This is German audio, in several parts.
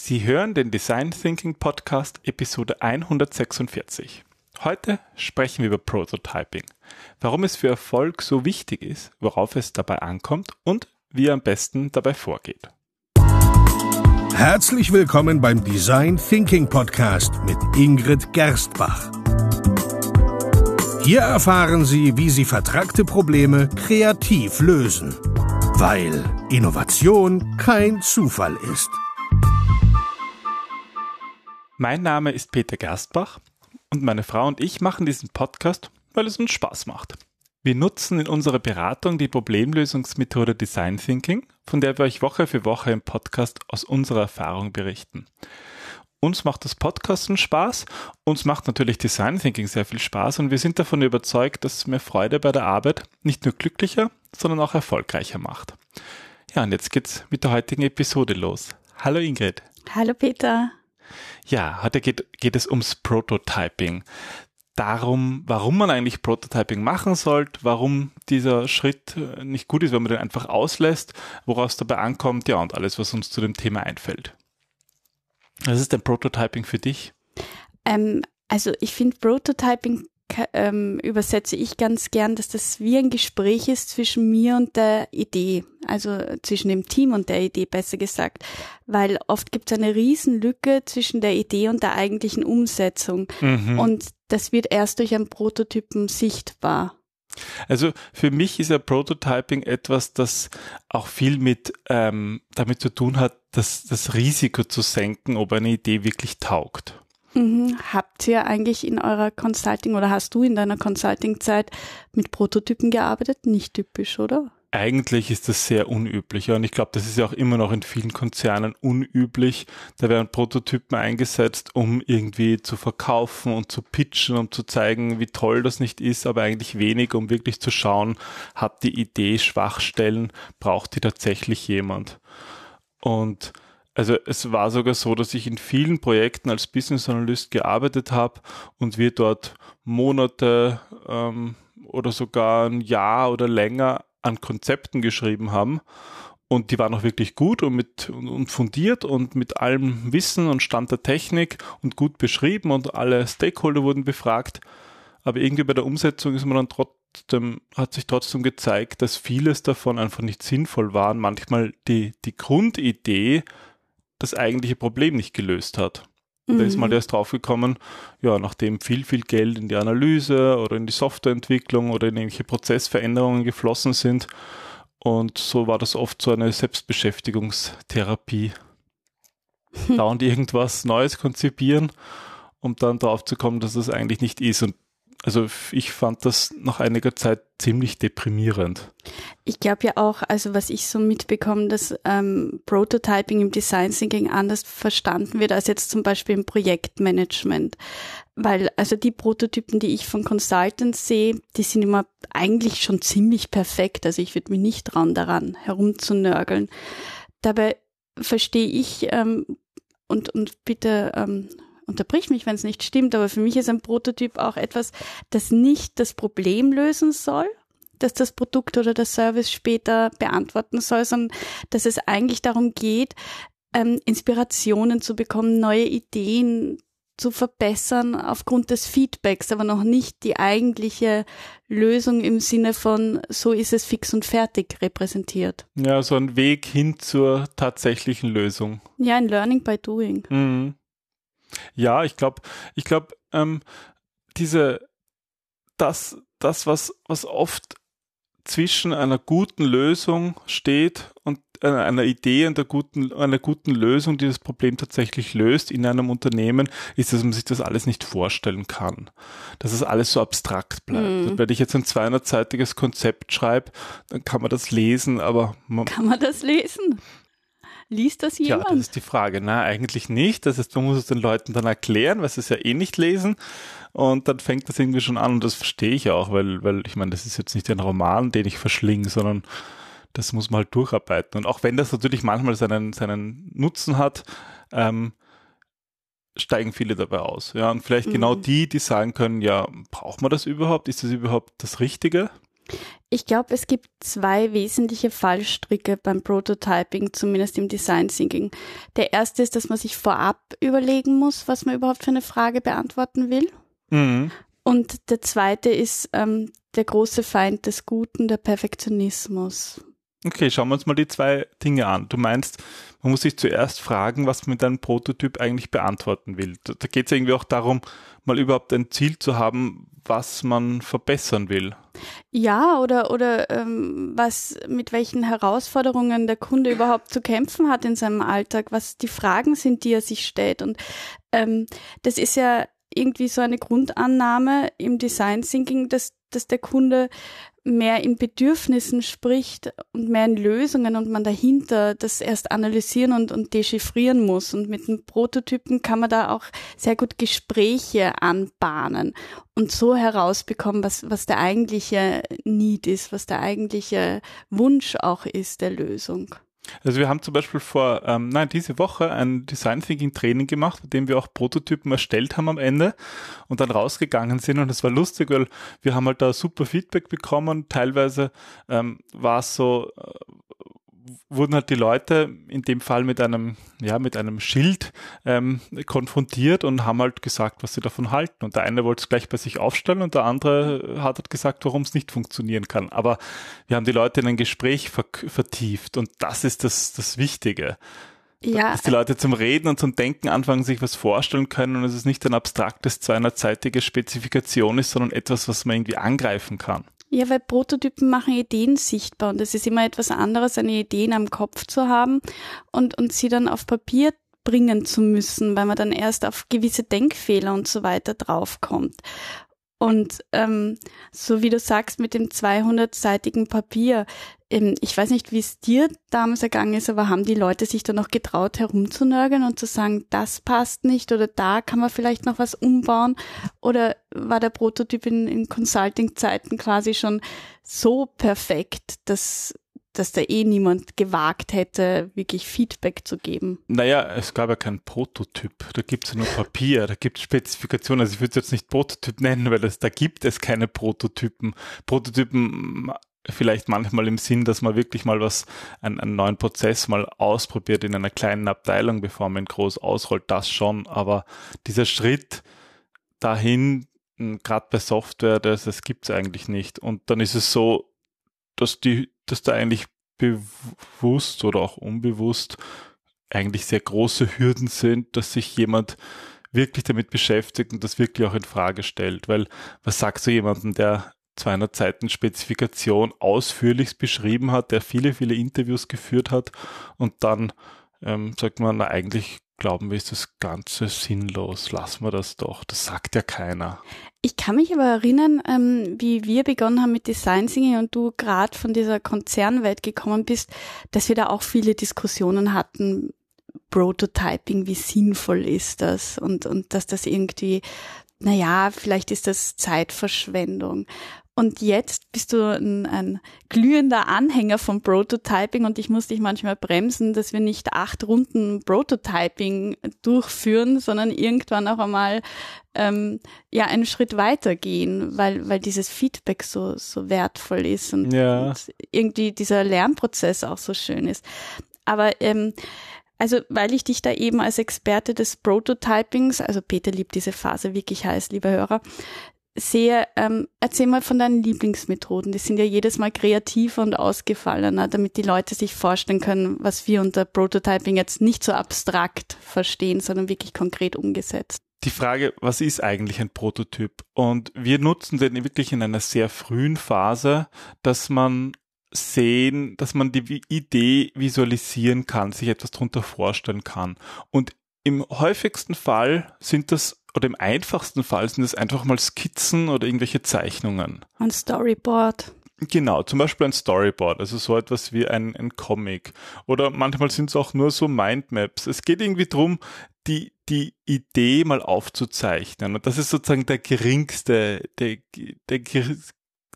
Sie hören den Design Thinking Podcast Episode 146. Heute sprechen wir über Prototyping, warum es für Erfolg so wichtig ist, worauf es dabei ankommt und wie ihr am besten dabei vorgeht. Herzlich willkommen beim Design Thinking Podcast mit Ingrid Gerstbach. Hier erfahren Sie, wie Sie vertragte Probleme kreativ lösen, weil Innovation kein Zufall ist. Mein Name ist Peter Gerstbach und meine Frau und ich machen diesen Podcast, weil es uns Spaß macht. Wir nutzen in unserer Beratung die Problemlösungsmethode Design Thinking, von der wir euch Woche für Woche im Podcast aus unserer Erfahrung berichten. Uns macht das Podcasten Spaß, uns macht natürlich Design Thinking sehr viel Spaß und wir sind davon überzeugt, dass es mehr Freude bei der Arbeit nicht nur glücklicher, sondern auch erfolgreicher macht. Ja, und jetzt geht's mit der heutigen Episode los. Hallo Ingrid. Hallo Peter. Ja, heute geht, geht es ums Prototyping. Darum, warum man eigentlich Prototyping machen sollte, warum dieser Schritt äh, nicht gut ist, wenn man den einfach auslässt, woraus dabei ankommt, ja, und alles, was uns zu dem Thema einfällt. Was ist denn Prototyping für dich? Ähm, also ich finde Prototyping ähm, übersetze ich ganz gern, dass das wie ein Gespräch ist zwischen mir und der Idee, also zwischen dem Team und der Idee, besser gesagt, weil oft gibt es eine Riesenlücke zwischen der Idee und der eigentlichen Umsetzung mhm. und das wird erst durch einen Prototypen sichtbar. Also für mich ist ja Prototyping etwas, das auch viel mit ähm, damit zu tun hat, das, das Risiko zu senken, ob eine Idee wirklich taugt. Mhm. Habt ihr eigentlich in eurer Consulting oder hast du in deiner Consulting-Zeit mit Prototypen gearbeitet? Nicht typisch, oder? Eigentlich ist das sehr unüblich und ich glaube, das ist ja auch immer noch in vielen Konzernen unüblich. Da werden Prototypen eingesetzt, um irgendwie zu verkaufen und zu pitchen, um zu zeigen, wie toll das nicht ist, aber eigentlich wenig, um wirklich zu schauen, hat die Idee Schwachstellen, braucht die tatsächlich jemand. Und also es war sogar so, dass ich in vielen Projekten als Business Analyst gearbeitet habe und wir dort Monate ähm, oder sogar ein Jahr oder länger an Konzepten geschrieben haben. Und die waren auch wirklich gut und, mit, und fundiert und mit allem Wissen und Stand der Technik und gut beschrieben und alle Stakeholder wurden befragt. Aber irgendwie bei der Umsetzung ist man dann trotzdem, hat sich trotzdem gezeigt, dass vieles davon einfach nicht sinnvoll war. Manchmal die, die Grundidee das eigentliche Problem nicht gelöst hat. Da ist mal mhm. erst draufgekommen, ja, nachdem viel, viel Geld in die Analyse oder in die Softwareentwicklung oder in irgendwelche Prozessveränderungen geflossen sind. Und so war das oft so eine Selbstbeschäftigungstherapie. Dauernd irgendwas Neues konzipieren, um dann drauf zu kommen, dass das eigentlich nicht ist. Und also ich fand das nach einiger Zeit ziemlich deprimierend. Ich glaube ja auch, also was ich so mitbekomme, dass ähm, Prototyping im Design Thinking anders verstanden wird als jetzt zum Beispiel im Projektmanagement. Weil also die Prototypen, die ich von Consultants sehe, die sind immer eigentlich schon ziemlich perfekt. Also ich würde mich nicht trauen, daran herumzunörgeln. Dabei verstehe ich ähm, und, und bitte ähm, unterbrich mich, wenn es nicht stimmt, aber für mich ist ein Prototyp auch etwas, das nicht das Problem lösen soll, dass das Produkt oder der Service später beantworten soll, sondern dass es eigentlich darum geht, ähm, Inspirationen zu bekommen, neue Ideen zu verbessern aufgrund des Feedbacks, aber noch nicht die eigentliche Lösung im Sinne von so ist es fix und fertig repräsentiert. Ja, so ein Weg hin zur tatsächlichen Lösung. Ja, ein Learning by Doing. Mhm. Ja, ich glaube, ich glaube, ähm, diese, das, das, was, was oft zwischen einer guten Lösung steht und einer Idee und einer guten, einer guten Lösung, die das Problem tatsächlich löst in einem Unternehmen, ist, dass man sich das alles nicht vorstellen kann. Dass es alles so abstrakt bleibt. Mhm. Wenn ich jetzt ein 200-seitiges Konzept schreibe, dann kann man das lesen, aber man kann man das lesen? Liest das jemand? Ja, das ist die Frage. Na, eigentlich nicht. Das heißt, man muss es den Leuten dann erklären, weil sie es ja eh nicht lesen. Und dann fängt das irgendwie schon an und das verstehe ich auch, weil, weil ich meine, das ist jetzt nicht ein Roman, den ich verschlinge, sondern das muss man halt durcharbeiten. Und auch wenn das natürlich manchmal seinen, seinen Nutzen hat, ähm, steigen viele dabei aus. Ja, und vielleicht genau mhm. genau die, die sagen können, ja, braucht man das überhaupt? Ist das überhaupt das Richtige? Ich glaube, es gibt zwei wesentliche Fallstricke beim Prototyping, zumindest im Design Thinking. Der erste ist, dass man sich vorab überlegen muss, was man überhaupt für eine Frage beantworten will. Mhm. Und der zweite ist ähm, der große Feind des Guten, der Perfektionismus. Okay, schauen wir uns mal die zwei Dinge an. Du meinst, man muss sich zuerst fragen, was man mit einem Prototyp eigentlich beantworten will. Da, da geht es irgendwie auch darum, mal überhaupt ein Ziel zu haben, was man verbessern will. Ja, oder, oder ähm, was, mit welchen Herausforderungen der Kunde überhaupt zu kämpfen hat in seinem Alltag, was die Fragen sind, die er sich stellt. Und ähm, das ist ja irgendwie so eine Grundannahme im Design Thinking, dass, dass der Kunde mehr in Bedürfnissen spricht und mehr in Lösungen und man dahinter das erst analysieren und, und dechiffrieren muss. Und mit den Prototypen kann man da auch sehr gut Gespräche anbahnen und so herausbekommen, was, was der eigentliche Need ist, was der eigentliche Wunsch auch ist der Lösung. Also wir haben zum Beispiel vor, ähm, nein, diese Woche ein Design Thinking Training gemacht, bei dem wir auch Prototypen erstellt haben am Ende und dann rausgegangen sind und es war lustig, weil wir haben halt da super Feedback bekommen. Teilweise ähm, war es so, äh, wurden halt die Leute in dem Fall mit einem, ja, mit einem Schild ähm, konfrontiert und haben halt gesagt, was sie davon halten. Und der eine wollte es gleich bei sich aufstellen und der andere hat halt gesagt, warum es nicht funktionieren kann. Aber wir haben die Leute in ein Gespräch ver vertieft und das ist das, das Wichtige. Ja. Dass die Leute zum Reden und zum Denken anfangen, sich was vorstellen können und es ist nicht ein abstraktes 200-seitige Spezifikation ist, sondern etwas, was man irgendwie angreifen kann. Ja, weil Prototypen machen Ideen sichtbar und es ist immer etwas anderes, eine Idee in einem Kopf zu haben und, und sie dann auf Papier bringen zu müssen, weil man dann erst auf gewisse Denkfehler und so weiter draufkommt. Und ähm, so wie du sagst, mit dem 200-seitigen Papier, ich weiß nicht, wie es dir damals ergangen ist, aber haben die Leute sich da noch getraut, herumzunörgeln und zu sagen, das passt nicht oder da kann man vielleicht noch was umbauen? Oder war der Prototyp in, in Consulting-Zeiten quasi schon so perfekt, dass dass da eh niemand gewagt hätte, wirklich Feedback zu geben. Naja, es gab ja keinen Prototyp. Da gibt es ja nur Papier, da gibt es Spezifikationen. Also ich würde es jetzt nicht Prototyp nennen, weil es, da gibt es keine Prototypen. Prototypen vielleicht manchmal im Sinn, dass man wirklich mal was, einen, einen neuen Prozess mal ausprobiert in einer kleinen Abteilung, bevor man groß ausrollt, das schon. Aber dieser Schritt dahin, gerade bei Software, das, das gibt es eigentlich nicht. Und dann ist es so, dass die dass da eigentlich bewusst oder auch unbewusst eigentlich sehr große Hürden sind, dass sich jemand wirklich damit beschäftigt und das wirklich auch in Frage stellt. Weil was sagst du jemandem, der 200 Seiten Spezifikation ausführlichst beschrieben hat, der viele, viele Interviews geführt hat und dann ähm, sagt man, na eigentlich glauben wir, ist das Ganze sinnlos. Lassen wir das doch. Das sagt ja keiner. Ich kann mich aber erinnern, ähm, wie wir begonnen haben mit Design Thinking und du gerade von dieser Konzernwelt gekommen bist, dass wir da auch viele Diskussionen hatten. Prototyping, wie sinnvoll ist das? Und, und dass das irgendwie, naja, vielleicht ist das Zeitverschwendung. Und jetzt bist du ein, ein, glühender Anhänger von Prototyping und ich muss dich manchmal bremsen, dass wir nicht acht Runden Prototyping durchführen, sondern irgendwann auch einmal ähm, ja einen Schritt weiter gehen, weil, weil dieses Feedback so, so wertvoll ist und, ja. und irgendwie dieser Lernprozess auch so schön ist. Aber ähm, also, weil ich dich da eben als Experte des Prototypings, also Peter liebt diese Phase wirklich heiß, lieber Hörer, sehr, ähm, erzähl mal von deinen Lieblingsmethoden. Die sind ja jedes Mal kreativer und ausgefallener, damit die Leute sich vorstellen können, was wir unter Prototyping jetzt nicht so abstrakt verstehen, sondern wirklich konkret umgesetzt. Die Frage, was ist eigentlich ein Prototyp? Und wir nutzen den wirklich in einer sehr frühen Phase, dass man sehen, dass man die Idee visualisieren kann, sich etwas darunter vorstellen kann. Und im häufigsten Fall sind das oder im einfachsten Fall sind es einfach mal Skizzen oder irgendwelche Zeichnungen. Ein Storyboard. Genau, zum Beispiel ein Storyboard, also so etwas wie ein, ein Comic. Oder manchmal sind es auch nur so Mindmaps. Es geht irgendwie darum, die, die Idee mal aufzuzeichnen. Und das ist sozusagen der geringste, der, der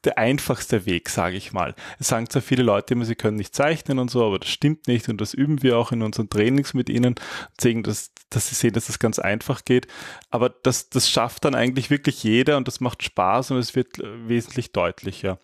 der einfachste Weg, sage ich mal. Es sagen zwar viele Leute immer, sie können nicht zeichnen und so, aber das stimmt nicht und das üben wir auch in unseren Trainings mit ihnen, sehen, dass, dass sie sehen, dass das ganz einfach geht. Aber das, das schafft dann eigentlich wirklich jeder und das macht Spaß und es wird äh, wesentlich deutlicher.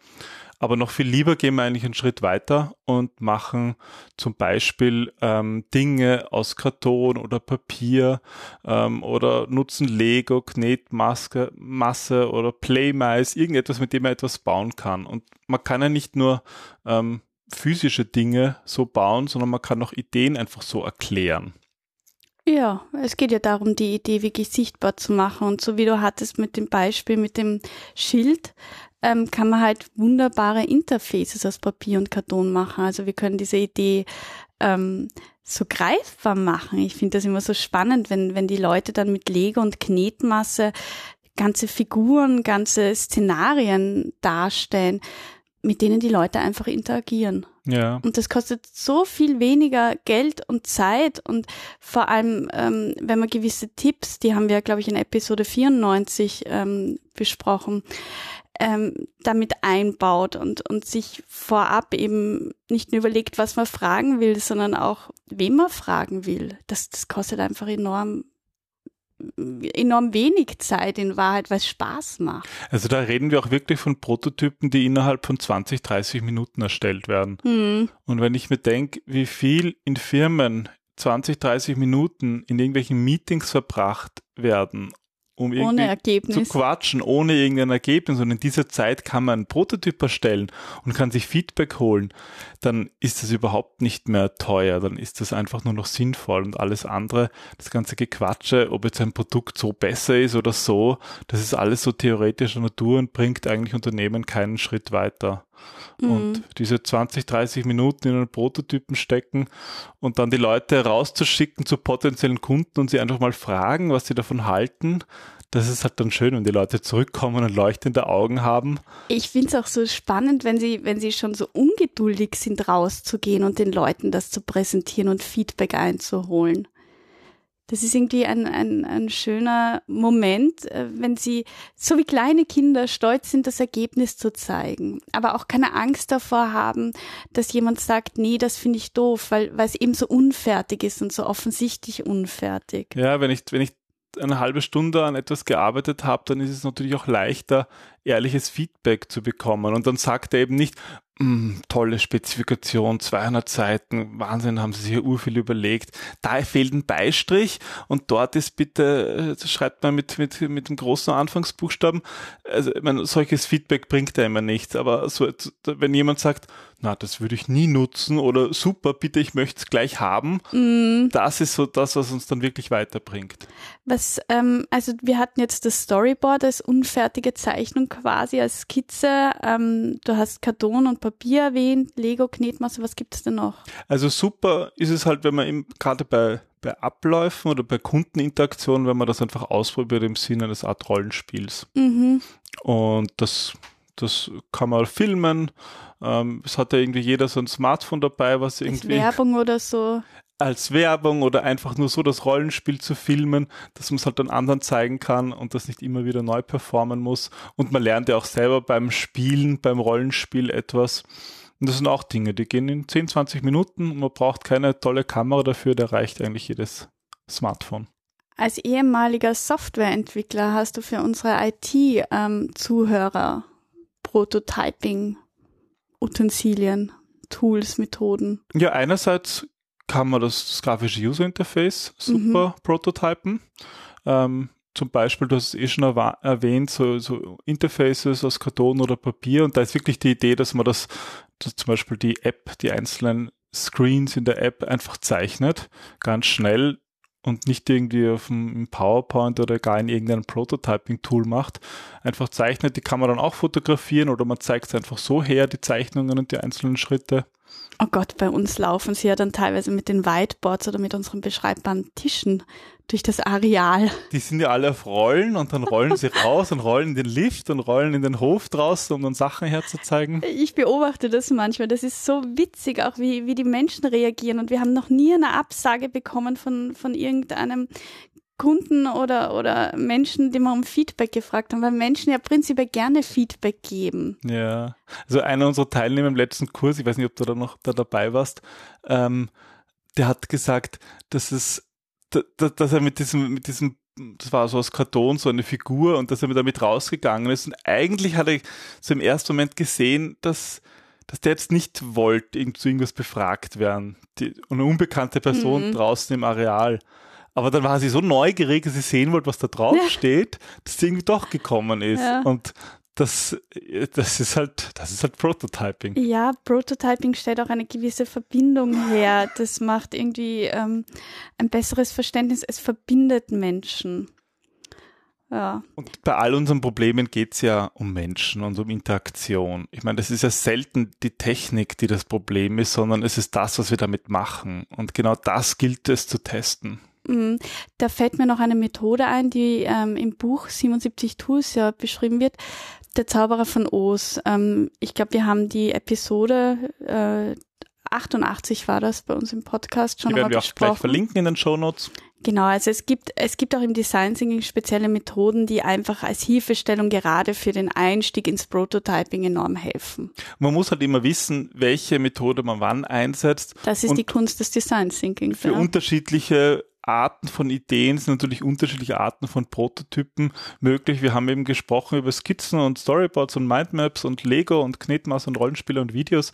Aber noch viel lieber gehen wir eigentlich einen Schritt weiter und machen zum Beispiel ähm, Dinge aus Karton oder Papier ähm, oder nutzen Lego, Knetmaske, Masse oder Playmice, irgendetwas, mit dem man etwas bauen kann. Und man kann ja nicht nur ähm, physische Dinge so bauen, sondern man kann auch Ideen einfach so erklären. Ja, es geht ja darum, die Idee wirklich sichtbar zu machen. Und so wie du hattest mit dem Beispiel mit dem Schild, ähm, kann man halt wunderbare Interfaces aus Papier und Karton machen. Also wir können diese Idee ähm, so greifbar machen. Ich finde das immer so spannend, wenn, wenn die Leute dann mit Lego und Knetmasse ganze Figuren, ganze Szenarien darstellen, mit denen die Leute einfach interagieren. Ja. Und das kostet so viel weniger Geld und Zeit und vor allem, ähm, wenn man gewisse Tipps, die haben wir, glaube ich, in Episode 94 ähm, besprochen, ähm, damit einbaut und, und sich vorab eben nicht nur überlegt, was man fragen will, sondern auch, wem man fragen will. Das, das kostet einfach enorm enorm wenig Zeit in Wahrheit, es Spaß macht. Also da reden wir auch wirklich von Prototypen, die innerhalb von 20, 30 Minuten erstellt werden. Hm. Und wenn ich mir denke, wie viel in Firmen 20, 30 Minuten in irgendwelchen Meetings verbracht werden, um Ohne irgendwie Ergebnis. zu quatschen, ohne irgendein Ergebnis. Und in dieser Zeit kann man einen Prototyp erstellen und kann sich Feedback holen. Dann ist das überhaupt nicht mehr teuer. Dann ist das einfach nur noch sinnvoll. Und alles andere, das ganze Gequatsche, ob jetzt ein Produkt so besser ist oder so, das ist alles so theoretischer Natur und bringt eigentlich Unternehmen keinen Schritt weiter. Mhm. Und diese 20, 30 Minuten in einen Prototypen stecken und dann die Leute rauszuschicken zu potenziellen Kunden und sie einfach mal fragen, was sie davon halten, das ist halt dann schön, wenn die Leute zurückkommen und leuchtende Augen haben. Ich finde es auch so spannend, wenn sie, wenn sie schon so ungeduldig sind, rauszugehen und den Leuten das zu präsentieren und Feedback einzuholen. Das ist irgendwie ein, ein, ein schöner Moment, äh, wenn sie, so wie kleine Kinder, stolz sind, das Ergebnis zu zeigen, aber auch keine Angst davor haben, dass jemand sagt, nee, das finde ich doof, weil, weil es eben so unfertig ist und so offensichtlich unfertig. Ja, wenn ich, wenn ich eine halbe Stunde an etwas gearbeitet habe, dann ist es natürlich auch leichter, ehrliches Feedback zu bekommen. Und dann sagt er eben nicht, "Mm, tolle Spezifikation, 200 Seiten, Wahnsinn, haben Sie sich hier urviel überlegt. Da fehlt ein Beistrich und dort ist bitte, äh, schreibt man mit, mit, mit dem großen Anfangsbuchstaben. Also, ich meine, solches Feedback bringt er immer nichts. Aber so, wenn jemand sagt, na, das würde ich nie nutzen oder super, bitte, ich möchte es gleich haben, Mm. das ist so das, was uns dann wirklich weiterbringt. Was, ähm, also wir hatten jetzt das Storyboard als unfertige Zeichnung quasi, als Skizze. Ähm, du hast Karton und Papier erwähnt, Lego, Knetmasse, was gibt es denn noch? Also super ist es halt, wenn man eben gerade bei, bei Abläufen oder bei Kundeninteraktionen, wenn man das einfach ausprobiert im Sinne eines Art Rollenspiels. Mhm. Und das, das kann man filmen. Ähm, es hat ja irgendwie jeder so ein Smartphone dabei, was Als irgendwie Werbung oder so. als Werbung oder einfach nur so das Rollenspiel zu filmen, dass man es halt dann anderen zeigen kann und das nicht immer wieder neu performen muss. Und man lernt ja auch selber beim Spielen, beim Rollenspiel etwas. Und das sind auch Dinge, die gehen in 10, 20 Minuten. Man braucht keine tolle Kamera dafür, da reicht eigentlich jedes Smartphone. Als ehemaliger Softwareentwickler hast du für unsere IT-Zuhörer Prototyping-Utensilien, Tools, Methoden. Ja, einerseits kann man das, das grafische User Interface super prototypen. Ähm, zum Beispiel, du hast es eh schon erwähnt, so, so Interfaces aus Karton oder Papier und da ist wirklich die Idee, dass man das, dass zum Beispiel die App, die einzelnen Screens in der App einfach zeichnet, ganz schnell und nicht irgendwie auf im PowerPoint oder gar in irgendeinem Prototyping-Tool macht. Einfach zeichnet, die kann man dann auch fotografieren oder man zeigt es einfach so her, die Zeichnungen und die einzelnen Schritte. Oh Gott, bei uns laufen sie ja dann teilweise mit den Whiteboards oder mit unseren beschreibbaren Tischen durch das Areal. Die sind ja alle auf Rollen und dann rollen sie raus und rollen in den Lift und rollen in den Hof draußen, um dann Sachen herzuzeigen. Ich beobachte das manchmal. Das ist so witzig, auch wie, wie die Menschen reagieren. Und wir haben noch nie eine Absage bekommen von, von irgendeinem Kunden oder, oder Menschen, die wir um Feedback gefragt haben, weil Menschen ja prinzipiell gerne Feedback geben. Ja. Also einer unserer Teilnehmer im letzten Kurs, ich weiß nicht, ob du da noch da dabei warst, ähm, der hat gesagt, dass es, da- da- dass er mit diesem, mit diesem das war so aus Karton, so eine Figur und dass er damit rausgegangen ist. Und eigentlich hat er so im ersten Moment gesehen, dass, dass der jetzt nicht wollte, zu irgendwas befragt werden. Die, eine unbekannte Person mhm. draußen im Areal. Aber dann war sie so neugierig, dass sie sehen wollte, was da drauf ja. steht, dass sie irgendwie doch gekommen ist. Ja. Und das, das ist halt, das ist halt Prototyping. Ja, Prototyping stellt auch eine gewisse Verbindung her. Das macht irgendwie ähm, ein besseres Verständnis. Es verbindet Menschen. Ja. Und bei all unseren Problemen geht es ja um Menschen und um Interaktion. Ich meine, das ist ja selten die Technik, die das Problem ist, sondern es ist das, was wir damit machen. Und genau das gilt es zu testen. Mhm. Da fällt mir noch eine Methode ein, die ähm, im Buch 77 Tools ja beschrieben wird der Zauberer von Oz. Ähm, ich glaube, wir haben die Episode äh, 88 war das bei uns im Podcast schon die werden wir auch gleich verlinken in den Show Notes. Genau, also es gibt, es gibt auch im Design Thinking spezielle Methoden, die einfach als Hilfestellung gerade für den Einstieg ins Prototyping enorm helfen. Man muss halt immer wissen, welche Methode man wann einsetzt. Das ist die Kunst des Design Thinking. Für ja. unterschiedliche Arten von Ideen sind natürlich unterschiedliche Arten von Prototypen möglich. Wir haben eben gesprochen über Skizzen und Storyboards und Mindmaps und Lego und Knetmaß und Rollenspiele und Videos.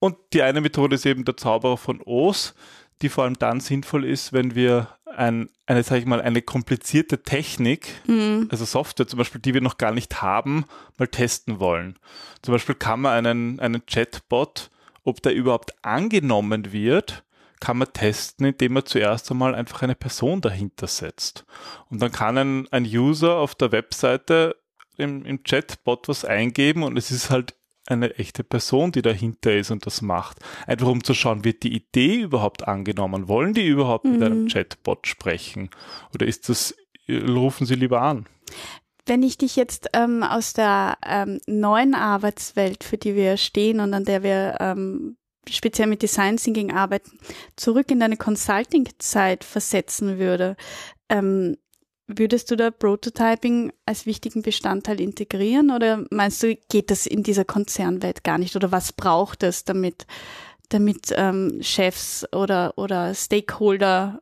Und die eine Methode ist eben der Zauberer von Oz, die vor allem dann sinnvoll ist, wenn wir ein, eine, sag ich mal, eine komplizierte Technik, mhm. also Software zum Beispiel, die wir noch gar nicht haben, mal testen wollen. Zum Beispiel kann man einen, einen Chatbot, ob der überhaupt angenommen wird, kann man testen, indem man zuerst einmal einfach eine Person dahinter setzt. Und dann kann ein, ein User auf der Webseite im, im Chatbot was eingeben und es ist halt eine echte Person, die dahinter ist und das macht. Einfach um zu schauen, wird die Idee überhaupt angenommen? Wollen die überhaupt mhm. mit einem mhm. Chatbot sprechen? Oder ist das, rufen sie lieber an? Wenn ich dich jetzt ähm, aus der ähm, neuen Arbeitswelt, für die wir stehen und an der wir ähm, speziell mit Design Thinking arbeiten, zurück in deine Consulting-Zeit versetzen würde, ähm, würdest du da Prototyping als wichtigen Bestandteil integrieren oder meinst du, geht das in dieser Konzernwelt gar nicht oder was braucht es, damit, damit ähm, Chefs oder, oder Stakeholder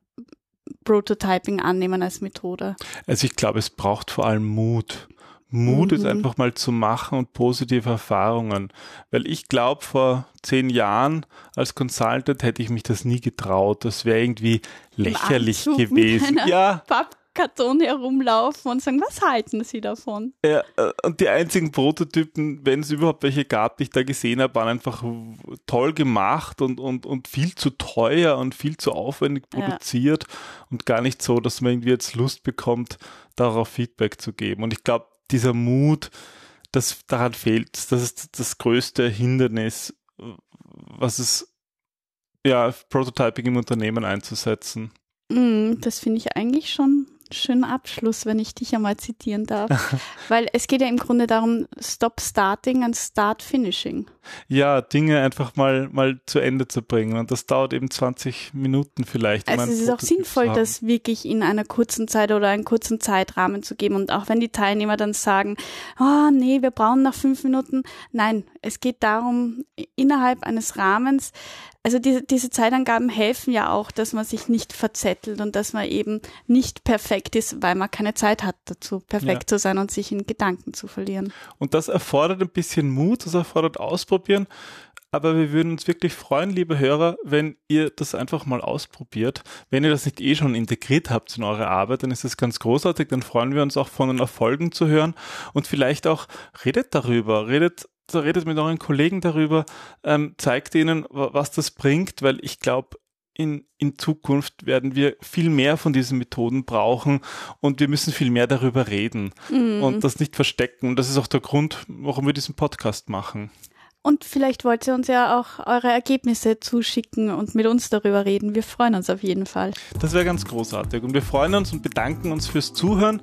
Prototyping annehmen als Methode? Also ich glaube, es braucht vor allem Mut. Mut, mhm. es einfach mal zu machen und positive Erfahrungen. Weil ich glaube, vor zehn Jahren als Consultant hätte ich mich das nie getraut. Das wäre irgendwie lächerlich gewesen. Ja. Pappkarton herumlaufen und sagen, was halten Sie davon? Ja, äh, und die einzigen Prototypen, wenn es überhaupt welche gab, die ich da gesehen habe, waren einfach toll gemacht und, und, und viel zu teuer und viel zu aufwendig produziert ja. und gar nicht so, dass man irgendwie jetzt Lust bekommt, darauf Feedback zu geben. Und ich glaube, dieser Mut, das daran fehlt. Das ist das größte Hindernis, was es ja Prototyping im Unternehmen einzusetzen. Mm, das finde ich eigentlich schon schönen Abschluss, wenn ich dich einmal zitieren darf. Weil es geht ja im Grunde darum, stop starting and start finishing. Ja, Dinge einfach mal, mal zu Ende zu bringen. Und das dauert eben 20 Minuten vielleicht. Um also es ist auch sinnvoll, das wirklich in einer kurzen Zeit oder einen kurzen Zeitrahmen zu geben. Und auch wenn die Teilnehmer dann sagen, oh nee, wir brauchen nach fünf Minuten. Nein, es geht darum, innerhalb eines Rahmens also diese, diese Zeitangaben helfen ja auch, dass man sich nicht verzettelt und dass man eben nicht perfekt ist, weil man keine Zeit hat dazu, perfekt ja. zu sein und sich in Gedanken zu verlieren. Und das erfordert ein bisschen Mut, das erfordert Ausprobieren. Aber wir würden uns wirklich freuen, liebe Hörer, wenn ihr das einfach mal ausprobiert. Wenn ihr das nicht eh schon integriert habt in eure Arbeit, dann ist das ganz großartig. Dann freuen wir uns auch von den Erfolgen zu hören und vielleicht auch redet darüber, redet redet mit euren Kollegen darüber, ähm, zeigt ihnen, was das bringt, weil ich glaube, in, in Zukunft werden wir viel mehr von diesen Methoden brauchen und wir müssen viel mehr darüber reden mhm. und das nicht verstecken. Und das ist auch der Grund, warum wir diesen Podcast machen. Und vielleicht wollt ihr uns ja auch eure Ergebnisse zuschicken und mit uns darüber reden. Wir freuen uns auf jeden Fall. Das wäre ganz großartig. Und wir freuen uns und bedanken uns fürs Zuhören.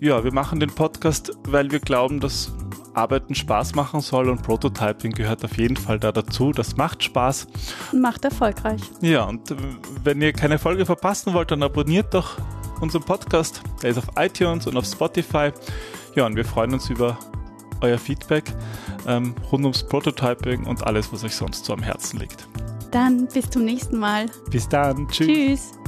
Ja, wir machen den Podcast, weil wir glauben, dass Arbeiten Spaß machen soll und Prototyping gehört auf jeden Fall da dazu. Das macht Spaß. Macht erfolgreich. Ja, und wenn ihr keine Folge verpassen wollt, dann abonniert doch unseren Podcast. Der ist auf iTunes und auf Spotify. Ja, und wir freuen uns über euer Feedback ähm, rund ums Prototyping und alles, was euch sonst so am Herzen liegt. Dann bis zum nächsten Mal. Bis dann. Tschüss. Tschüss.